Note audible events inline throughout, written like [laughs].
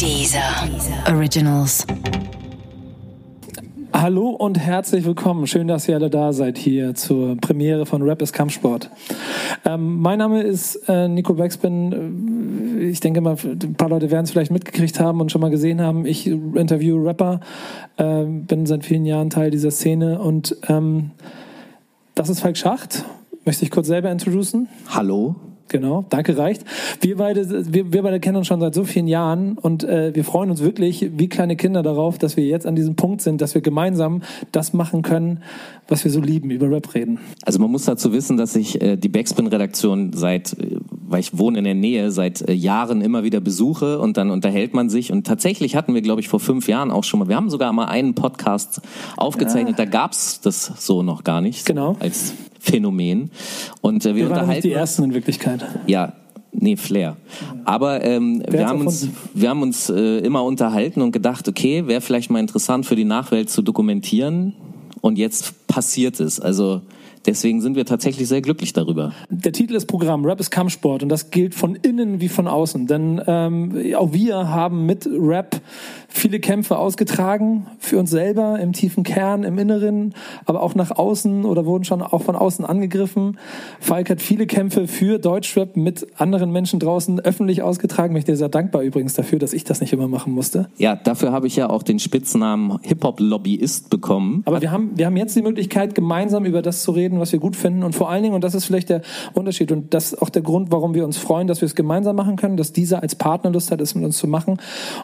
Dieser Originals. Hallo und herzlich willkommen. Schön, dass ihr alle da seid hier zur Premiere von Rap ist Kampfsport. Ähm, mein Name ist äh, Nico Backspin. Äh, ich denke mal, ein paar Leute werden es vielleicht mitgekriegt haben und schon mal gesehen haben. Ich interview Rapper, äh, bin seit vielen Jahren Teil dieser Szene und ähm, das ist Falk Schacht. Möchte ich kurz selber introducen? Hallo. Genau, danke reicht. Wir beide, wir, wir beide kennen uns schon seit so vielen Jahren und äh, wir freuen uns wirklich wie kleine Kinder darauf, dass wir jetzt an diesem Punkt sind, dass wir gemeinsam das machen können, was wir so lieben, über Rap reden. Also man muss dazu wissen, dass ich äh, die Backspin-Redaktion seit, äh, weil ich wohne in der Nähe, seit äh, Jahren immer wieder besuche und dann unterhält man sich. Und tatsächlich hatten wir, glaube ich, vor fünf Jahren auch schon mal, wir haben sogar mal einen Podcast aufgezeichnet, ja. da gab's das so noch gar nicht. Genau. Als Phänomen. Und äh, wir, wir waren unterhalten. Die ersten in Wirklichkeit. Ja, Nee, Flair. Aber ähm, wir, haben uns, wir haben uns äh, immer unterhalten und gedacht, okay, wäre vielleicht mal interessant für die Nachwelt zu dokumentieren. Und jetzt passiert es. Also Deswegen sind wir tatsächlich sehr glücklich darüber. Der Titel ist Programm, Rap ist Kampfsport und das gilt von innen wie von außen. Denn ähm, auch wir haben mit Rap viele Kämpfe ausgetragen für uns selber im tiefen Kern, im Inneren, aber auch nach außen oder wurden schon auch von außen angegriffen. Falk hat viele Kämpfe für Deutschrap mit anderen Menschen draußen öffentlich ausgetragen. Bin ich dir sehr dankbar übrigens dafür, dass ich das nicht immer machen musste. Ja, dafür habe ich ja auch den Spitznamen Hip-Hop-Lobbyist bekommen. Aber wir haben, wir haben jetzt die Möglichkeit, gemeinsam über das zu reden, was wir gut finden und vor allen Dingen, und das ist vielleicht der Unterschied und das ist auch der Grund, warum wir uns freuen, dass wir es gemeinsam machen können, dass dieser als Partner Lust hat, es mit uns zu machen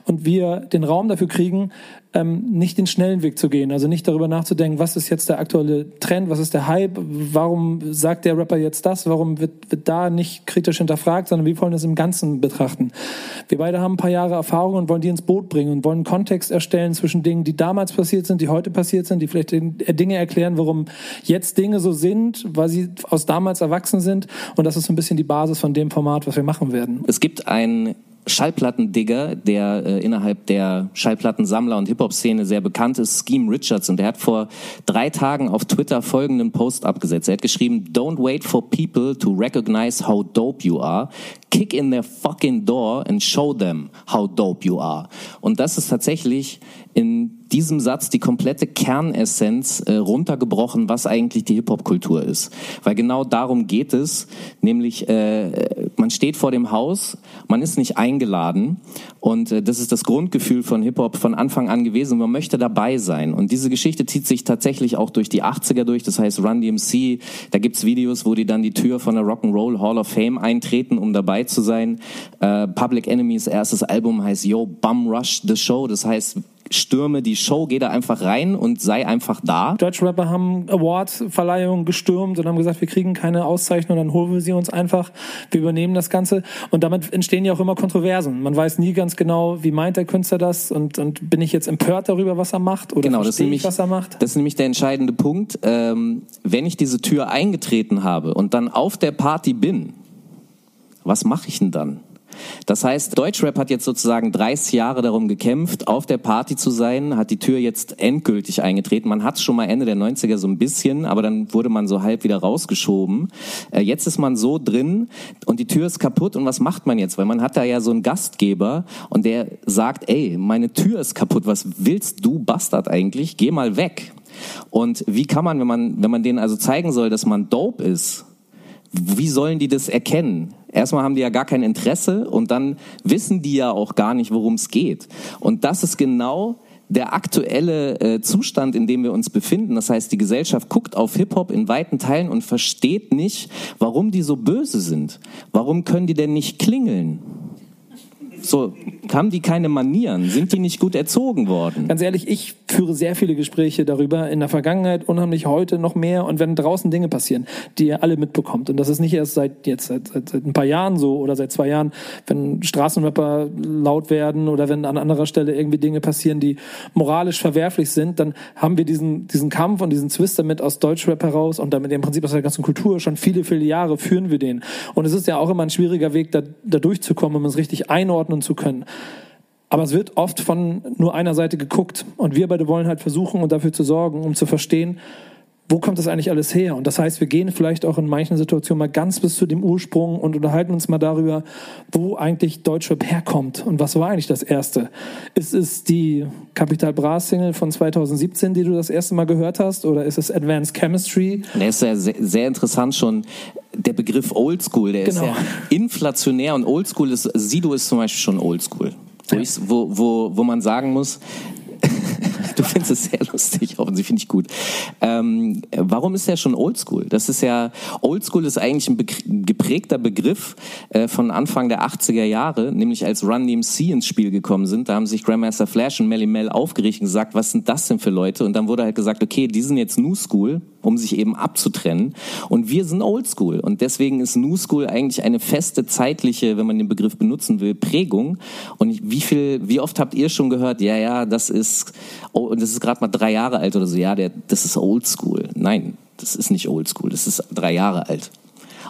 und wir den Raum dafür kriegen, ähm, nicht den schnellen Weg zu gehen, also nicht darüber nachzudenken, was ist jetzt der aktuelle Trend, was ist der Hype, warum sagt der Rapper jetzt das, warum wird, wird da nicht kritisch hinterfragt, sondern wir wollen es im Ganzen betrachten. Wir beide haben ein paar Jahre Erfahrung und wollen die ins Boot bringen und wollen Kontext erstellen zwischen Dingen, die damals passiert sind, die heute passiert sind, die vielleicht Dinge erklären, warum jetzt Dinge so sind, weil sie aus damals erwachsen sind und das ist so ein bisschen die Basis von dem Format, was wir machen werden. Es gibt ein Schallplattendigger, der äh, innerhalb der Schallplattensammler und Hip-Hop-Szene sehr bekannt ist, Scheme Richards. Und der hat vor drei Tagen auf Twitter folgenden Post abgesetzt. Er hat geschrieben, Don't wait for people to recognize how dope you are. Kick in their fucking door and show them how dope you are. Und das ist tatsächlich in diesem Satz die komplette Kernessenz äh, runtergebrochen, was eigentlich die Hip-Hop-Kultur ist. Weil genau darum geht es, nämlich äh, man steht vor dem Haus, man ist nicht eingeladen und äh, das ist das Grundgefühl von Hip-Hop von Anfang an gewesen. Man möchte dabei sein und diese Geschichte zieht sich tatsächlich auch durch die 80er durch, das heißt Run DMC, da gibt's Videos, wo die dann die Tür von der Rock'n'Roll Hall of Fame eintreten, um dabei zu sein. Äh, Public Enemies erstes Album heißt Yo Bum Rush the Show, das heißt stürme die Show, geh da einfach rein und sei einfach da. Deutschrapper haben Award-Verleihungen gestürmt und haben gesagt, wir kriegen keine Auszeichnung, dann holen wir sie uns einfach, wir übernehmen das Ganze und damit entstehen ja auch immer Kontroversen. Man weiß nie ganz genau, wie meint der Künstler das und, und bin ich jetzt empört darüber, was er macht oder genau, verstehe nämlich, ich, was er macht? Das ist nämlich der entscheidende Punkt. Ähm, wenn ich diese Tür eingetreten habe und dann auf der Party bin, was mache ich denn dann? Das heißt, Deutschrap hat jetzt sozusagen 30 Jahre darum gekämpft, auf der Party zu sein, hat die Tür jetzt endgültig eingetreten. Man hat es schon mal Ende der 90er so ein bisschen, aber dann wurde man so halb wieder rausgeschoben. Äh, jetzt ist man so drin und die Tür ist kaputt und was macht man jetzt? Weil man hat da ja so einen Gastgeber und der sagt, ey, meine Tür ist kaputt, was willst du, Bastard eigentlich? Geh mal weg. Und wie kann man, wenn man, wenn man denen also zeigen soll, dass man dope ist, wie sollen die das erkennen? Erstmal haben die ja gar kein Interesse und dann wissen die ja auch gar nicht, worum es geht. Und das ist genau der aktuelle äh, Zustand, in dem wir uns befinden. Das heißt, die Gesellschaft guckt auf Hip-Hop in weiten Teilen und versteht nicht, warum die so böse sind. Warum können die denn nicht klingeln? So, haben die keine Manieren? Sind die nicht gut erzogen worden? Ganz ehrlich, ich führe sehr viele Gespräche darüber in der Vergangenheit, unheimlich heute noch mehr. Und wenn draußen Dinge passieren, die ihr alle mitbekommt, und das ist nicht erst seit jetzt, seit, seit, seit ein paar Jahren so oder seit zwei Jahren, wenn Straßenrapper laut werden oder wenn an anderer Stelle irgendwie Dinge passieren, die moralisch verwerflich sind, dann haben wir diesen, diesen Kampf und diesen Zwist damit aus Deutschrap heraus und damit im Prinzip aus der ganzen Kultur schon viele, viele Jahre führen wir den. Und es ist ja auch immer ein schwieriger Weg, da, da durchzukommen, um es richtig einordnen einordnen zu können. Aber es wird oft von nur einer Seite geguckt. Und wir beide wollen halt versuchen und dafür zu sorgen, um zu verstehen, wo kommt das eigentlich alles her? Und das heißt, wir gehen vielleicht auch in manchen Situationen mal ganz bis zu dem Ursprung und unterhalten uns mal darüber, wo eigentlich Deutschrap herkommt und was war eigentlich das erste? Ist es die Capital Bra Single von 2017, die du das erste Mal gehört hast, oder ist es Advanced Chemistry? Der ist ja sehr, sehr interessant schon. Der Begriff Oldschool, der genau. ist ja [laughs] inflationär und Oldschool ist, Sido ist zum Beispiel schon Oldschool. Wo, wo, wo man sagen muss, du findest es sehr lustig, offensichtlich finde ich gut. Ähm, warum ist der schon Oldschool? Das ist ja, Oldschool ist eigentlich ein geprägter Begriff äh, von Anfang der 80er Jahre, nämlich als Run DMC ins Spiel gekommen sind. Da haben sich Grandmaster Flash und Melly Mel aufgeregt und gesagt, was sind das denn für Leute? Und dann wurde halt gesagt, okay, die sind jetzt New School, um sich eben abzutrennen. Und wir sind Oldschool. Und deswegen ist New School eigentlich eine feste zeitliche, wenn man den Begriff benutzen will, Prägung. Und wie viel, wie oft habt ihr schon gehört, ja, ja, das ist, oh, das ist gerade mal drei Jahre alt oder so, ja, der, das ist Oldschool. Nein, das ist nicht Oldschool, das ist drei Jahre alt.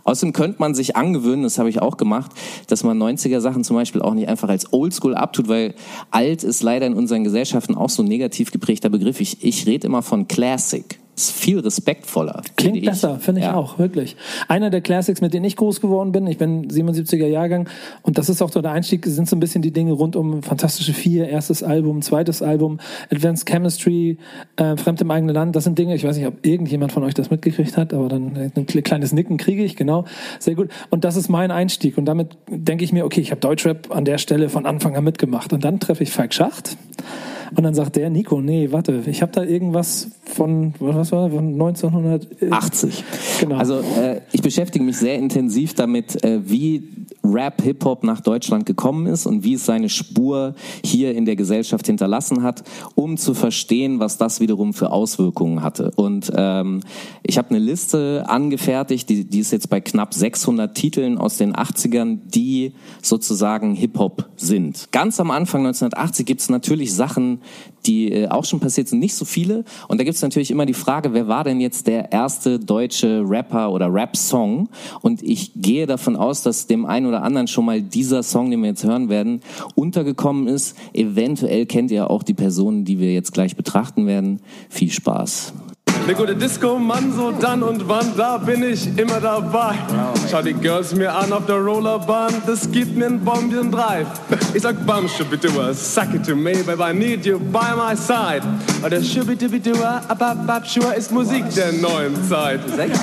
Außerdem könnte man sich angewöhnen, das habe ich auch gemacht, dass man 90er Sachen zum Beispiel auch nicht einfach als Oldschool abtut, weil alt ist leider in unseren Gesellschaften auch so ein negativ geprägter Begriff. Ich, ich rede immer von Classic ist viel respektvoller. Klingt besser, finde ich ja. auch, wirklich. Einer der Classics, mit denen ich groß geworden bin, ich bin 77er Jahrgang und das ist auch so der Einstieg, sind so ein bisschen die Dinge rund um Fantastische Vier, erstes Album, zweites Album, Advanced Chemistry, äh, Fremd im eigenen Land, das sind Dinge, ich weiß nicht, ob irgendjemand von euch das mitgekriegt hat, aber dann ein kleines Nicken kriege ich, genau, sehr gut. Und das ist mein Einstieg und damit denke ich mir, okay, ich habe Deutschrap an der Stelle von Anfang an mitgemacht und dann treffe ich Falk Schacht und dann sagt der, Nico, nee, warte, ich habe da irgendwas von, was war, von 1980. Genau. Also äh, ich beschäftige mich sehr intensiv damit, äh, wie Rap, Hip-Hop nach Deutschland gekommen ist und wie es seine Spur hier in der Gesellschaft hinterlassen hat, um zu verstehen, was das wiederum für Auswirkungen hatte. Und ähm, ich habe eine Liste angefertigt, die, die ist jetzt bei knapp 600 Titeln aus den 80ern, die sozusagen Hip-Hop sind. Ganz am Anfang 1980 gibt es natürlich Sachen, die äh, auch schon passiert sind, nicht so viele. Und da gibt es natürlich immer die Frage, wer war denn jetzt der erste deutsche Rapper oder Rap-Song? Und ich gehe davon aus, dass dem einen oder anderen schon mal dieser Song, den wir jetzt hören werden, untergekommen ist. Eventuell kennt ihr auch die Personen, die wir jetzt gleich betrachten werden. Viel Spaß. Ne gute Disco-Mann, so dann und wann, da bin ich immer dabei. Schau die Girls mir an auf der Rollerbahn, das gibt mir einen Bomben-Drive. Ich sag Bam, Shubidua, suck it to me, baby, I need you by my side. Und der Shubidua, ababab, Shua ist Musik der neuen Zeit.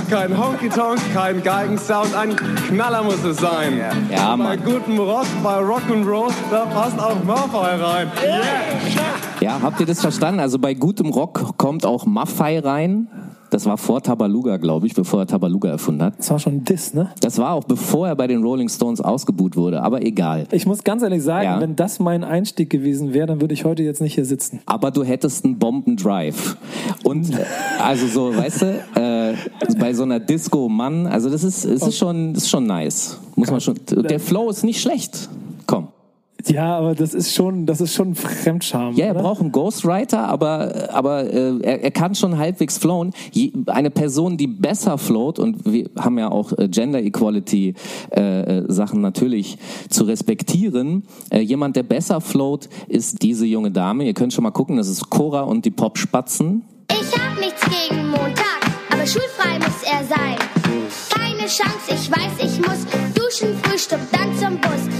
Kein Honky-Tonk, kein Geigensound, ein Knaller muss es sein. Ja, Mann. Bei gutem Rock, bei Rock'n'Roll, da passt auch Maffei rein. Yeah. Ja, habt ihr das verstanden? Also bei gutem Rock kommt auch Maffei rein. Das war vor Tabaluga, glaube ich, bevor er Tabaluga erfunden hat. Das war schon ein Diss, ne? Das war auch bevor er bei den Rolling Stones ausgebuht wurde, aber egal. Ich muss ganz ehrlich sagen, ja. wenn das mein Einstieg gewesen wäre, dann würde ich heute jetzt nicht hier sitzen. Aber du hättest einen Bombendrive. Und äh, also so, weißt du, äh, bei so einer Disco-Mann, also das ist, es ist schon, das ist schon nice. Muss man schon. Der Flow ist nicht schlecht. Komm. Ja, aber das ist schon, das ist schon Fremdscham. Ja, er oder? braucht einen Ghostwriter, aber, aber äh, er, er kann schon halbwegs flowen. Je, eine Person, die besser float, und wir haben ja auch äh, Gender Equality äh, äh, Sachen natürlich zu respektieren. Äh, jemand, der besser float, ist diese junge Dame. Ihr könnt schon mal gucken, das ist Cora und die Popspatzen. Ich hab nichts gegen Montag, aber schulfrei muss er sein. Keine Chance, ich weiß, ich muss duschen, Frühstück, dann zum Bus.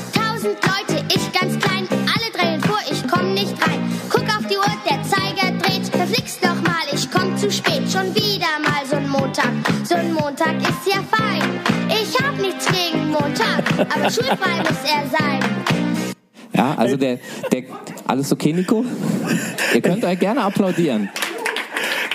Montag ist ja fein. Ich hab nichts gegen Montag, aber schulfrei muss er sein. Ja, also der, der, alles okay, Nico? Ihr könnt euch gerne applaudieren.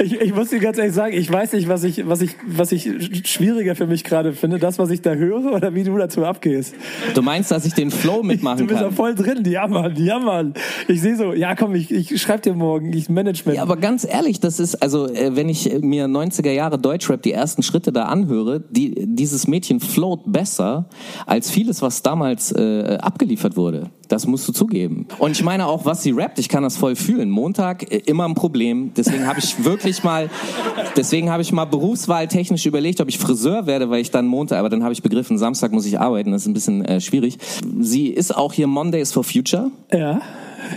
Ich, ich muss dir ganz ehrlich sagen, ich weiß nicht, was ich, was ich, was ich schwieriger für mich gerade finde, das, was ich da höre oder wie du dazu abgehst. Du meinst, dass ich den Flow mitmachen kann? [laughs] Du bist kann. da voll drin, ja Mann, ja Mann. Ich sehe so, ja komm, ich, ich schreib dir morgen, ich Management. Ja, aber ganz ehrlich, das ist, also äh, wenn ich mir 90er Jahre Deutschrap die ersten Schritte da anhöre, die, dieses Mädchen float besser als vieles, was damals äh, abgeliefert wurde. Das musst du zugeben. Und ich meine auch, was sie rappt, ich kann das voll fühlen. Montag äh, immer ein Problem. Deswegen habe ich wirklich mal, deswegen habe ich mal berufswahltechnisch überlegt, ob ich Friseur werde, weil ich dann Montag, aber dann habe ich begriffen, Samstag muss ich arbeiten. Das ist ein bisschen äh, schwierig. Sie ist auch hier Mondays for Future. Ja.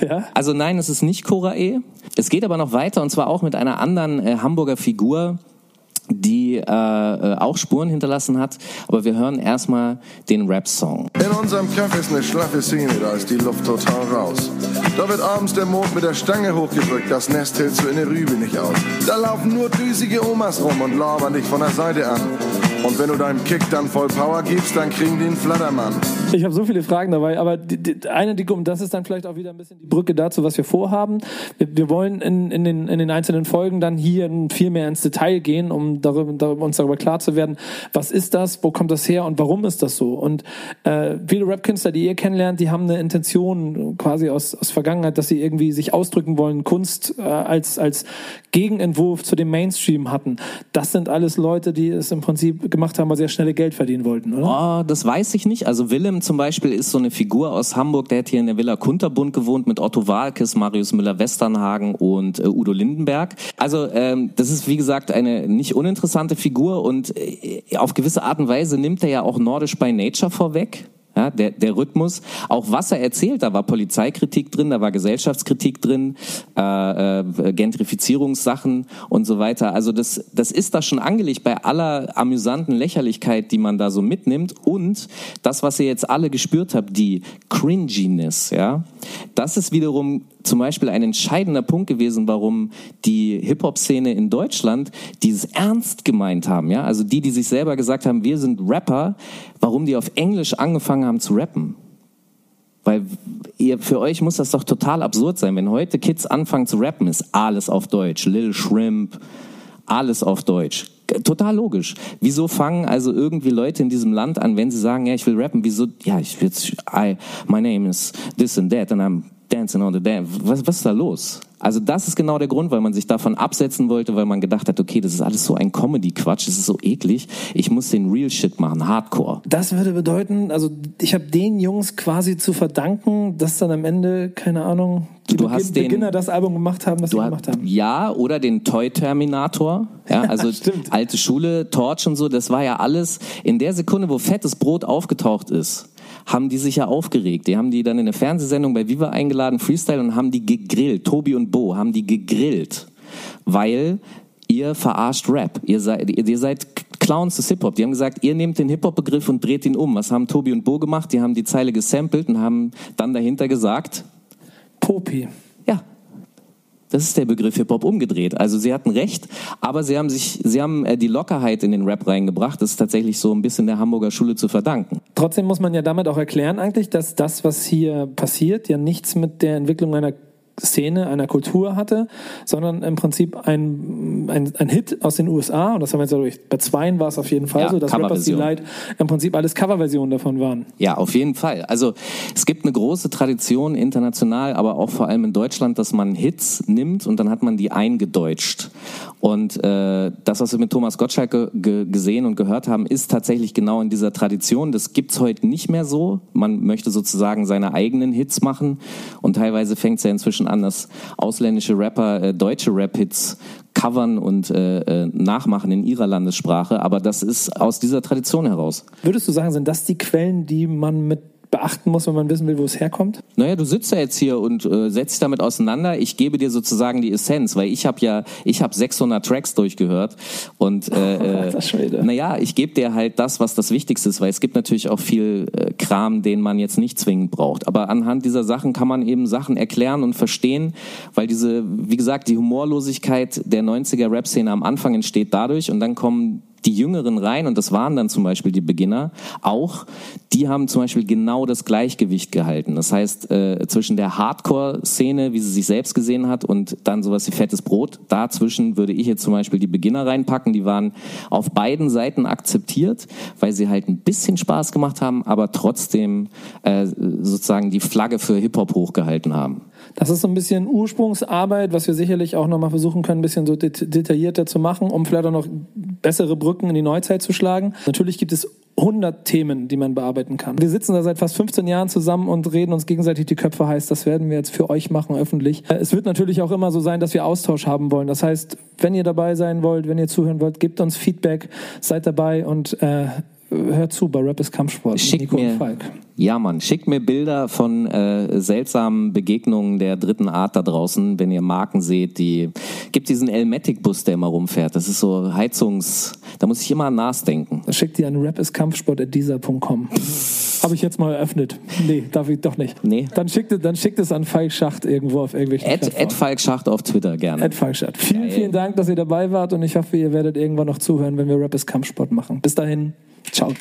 Ja. Also nein, es ist nicht Cora E. Es geht aber noch weiter und zwar auch mit einer anderen äh, Hamburger Figur, die äh, äh, auch Spuren hinterlassen hat. Aber wir hören erstmal den Rap-Song. In unserem Kaff ist eine schlaffe Szene, da ist die Luft total raus. Da wird abends der Mond mit der Stange hochgedrückt, das Nest hält so in der Rübe nicht aus. Da laufen nur düsige Omas rum und labern dich von der Seite an. Und wenn du deinem Kick dann voll Power gibst, dann kriegen die einen Flattermann. [laughs] Ich habe so viele Fragen dabei, aber die, die, eine, die kommt, das ist dann vielleicht auch wieder ein bisschen die Brücke dazu, was wir vorhaben. Wir, wir wollen in, in, den, in den einzelnen Folgen dann hier viel mehr ins Detail gehen, um darüber, darüber, uns darüber klar zu werden, was ist das, wo kommt das her und warum ist das so. Und äh, viele Rap-Künstler, die ihr kennenlernt, die haben eine Intention quasi aus, aus Vergangenheit, dass sie irgendwie sich ausdrücken wollen, Kunst äh, als, als Gegenentwurf zu dem Mainstream hatten. Das sind alles Leute, die es im Prinzip gemacht haben, weil sie ja schnelle Geld verdienen wollten, oder? Oh, das weiß ich nicht. Also Willem zum Beispiel ist so eine Figur aus Hamburg, der hat hier in der Villa Kunterbund gewohnt mit Otto Walkes, Marius Müller-Westernhagen und äh, Udo Lindenberg. Also ähm, das ist wie gesagt eine nicht uninteressante Figur und äh, auf gewisse Art und Weise nimmt er ja auch Nordisch by Nature vorweg. Ja, der, der Rhythmus, auch was er erzählt, da war Polizeikritik drin, da war Gesellschaftskritik drin, äh, äh, Gentrifizierungssachen und so weiter. Also das, das ist da schon angelegt bei aller amüsanten Lächerlichkeit, die man da so mitnimmt. Und das, was ihr jetzt alle gespürt habt, die Cringiness, ja, das ist wiederum zum Beispiel ein entscheidender Punkt gewesen, warum die Hip-Hop-Szene in Deutschland dieses ernst gemeint haben. Ja? Also die, die sich selber gesagt haben, wir sind Rapper, warum die auf Englisch angefangen haben zu rappen. Weil ihr, für euch muss das doch total absurd sein, wenn heute Kids anfangen zu rappen, ist alles auf Deutsch. Lil Shrimp, alles auf Deutsch. Total logisch. Wieso fangen also irgendwie Leute in diesem Land an, wenn sie sagen, ja, ich will rappen, wieso, ja, ich will, I, my name is this and that and I'm dancing on the dance. Was, was ist da los? Also das ist genau der Grund, weil man sich davon absetzen wollte, weil man gedacht hat, okay, das ist alles so ein Comedy-Quatsch, das ist so eklig, ich muss den Real Shit machen, Hardcore. Das würde bedeuten, also ich habe den Jungs quasi zu verdanken, dass dann am Ende, keine Ahnung, die Du hast den- Beginner das Album gemacht haben, was sie gemacht haben. ja, oder den Toy Terminator. Ja, also [laughs] alte Schule, Torch und so, das war ja alles in der Sekunde, wo fettes Brot aufgetaucht ist. Haben die sich ja aufgeregt. Die haben die dann in eine Fernsehsendung bei Viva eingeladen, Freestyle, und haben die gegrillt. Tobi und Bo haben die gegrillt. Weil ihr verarscht Rap. Ihr seid, ihr, seid Clowns des Hip-Hop. Die haben gesagt, ihr nehmt den Hip-Hop-Begriff und dreht ihn um. Was haben Tobi und Bo gemacht? Die haben die Zeile gesampelt und haben dann dahinter gesagt, Popi. Das ist der Begriff Hip-Hop umgedreht. Also sie hatten recht, aber sie haben sich, sie haben äh, die Lockerheit in den Rap reingebracht. Das ist tatsächlich so ein bisschen der Hamburger Schule zu verdanken. Trotzdem muss man ja damit auch erklären eigentlich, dass das, was hier passiert, ja nichts mit der Entwicklung einer Szene, einer Kultur hatte, sondern im Prinzip ein, ein, ein Hit aus den USA, und das haben wir jetzt ja durch, bei Zweien war es auf jeden Fall Ja, so, dass Rappers. Delight im Prinzip alles Coverversionen davon waren. Ja, auf jeden Fall. Also es gibt eine große Tradition international, aber auch vor allem in Deutschland, dass man Hits nimmt und dann hat man die eingedeutscht. Und äh, das, was wir mit Thomas Gottschalk ge ge gesehen und gehört haben, ist tatsächlich genau in dieser Tradition. Das gibt's heute nicht mehr so. Man möchte sozusagen seine eigenen Hits machen und teilweise fängt es ja inzwischen an, dass ausländische Rapper äh, deutsche Rap-Hits covern und äh, äh, nachmachen in ihrer Landessprache. Aber das ist aus dieser Tradition heraus. Würdest du sagen, sind das die Quellen, die man mit beachten muss, wenn man wissen will, wo es herkommt? Naja, du sitzt ja jetzt hier und äh, setzt dich damit auseinander. Ich gebe dir sozusagen die Essenz, weil ich habe ja, ich habe 600 Tracks durchgehört und äh, [laughs] äh, naja, ich gebe dir halt das, was das Wichtigste ist, weil es gibt natürlich auch viel äh, Kram, den man jetzt nicht zwingend braucht. Aber anhand dieser Sachen kann man eben Sachen erklären und verstehen, weil diese, wie gesagt, die Humorlosigkeit der 90er Rap-Szene am Anfang entsteht dadurch und dann kommen die Jüngeren rein, und das waren dann zum Beispiel die Beginner, auch, die haben zum Beispiel genau das Gleichgewicht gehalten. Das heißt, äh, zwischen der Hardcore-Szene, wie sie sich selbst gesehen hat, und dann sowas wie fettes Brot, dazwischen würde ich jetzt zum Beispiel die Beginner reinpacken, die waren auf beiden Seiten akzeptiert, weil sie halt ein bisschen Spaß gemacht haben, aber trotzdem äh, sozusagen die Flagge für Hip-Hop hochgehalten haben. Das ist so ein bisschen Ursprungsarbeit, was wir sicherlich auch nochmal versuchen können, ein bisschen so det detaillierter zu machen, um vielleicht auch noch bessere Brücken in die Neuzeit zu schlagen. Natürlich gibt es 100 Themen, die man bearbeiten kann. Wir sitzen da seit fast 15 Jahren zusammen und reden uns gegenseitig die Köpfe heiß. Das werden wir jetzt für euch machen, öffentlich. Äh, Es wird natürlich auch immer so sein, dass wir Austausch haben wollen. Das heißt, wenn ihr dabei sein wollt, wenn ihr zuhören wollt, gebt uns Feedback, seid dabei und äh, hört zu bei Rap ist Kampfsport. mit Schickt Nico mir, Falk. ja Mann, schickt mir Bilder von äh, seltsamen Begegnungen der dritten Art da draußen, wenn ihr Marken seht, die, gibt diesen Elmatic-Bus, der immer rumfährt, das ist so Heizungs, da muss ich immer an NAS denken. Schickt die an rapiskampfsport.dieser.com. Habe ich jetzt mal eröffnet. Nee, darf ich doch nicht. Nee. Dann schickt, dann schickt es an Falk Schacht irgendwo auf irgendwelchen Plattformen. Ed Falk Schacht auf Twitter gerne. Ed Falk Schacht. Vielen, vielen Dank, dass ihr dabei wart und ich hoffe, ihr werdet irgendwann noch zuhören, wenn wir Rap ist Kampfsport machen. Bis dahin. 抢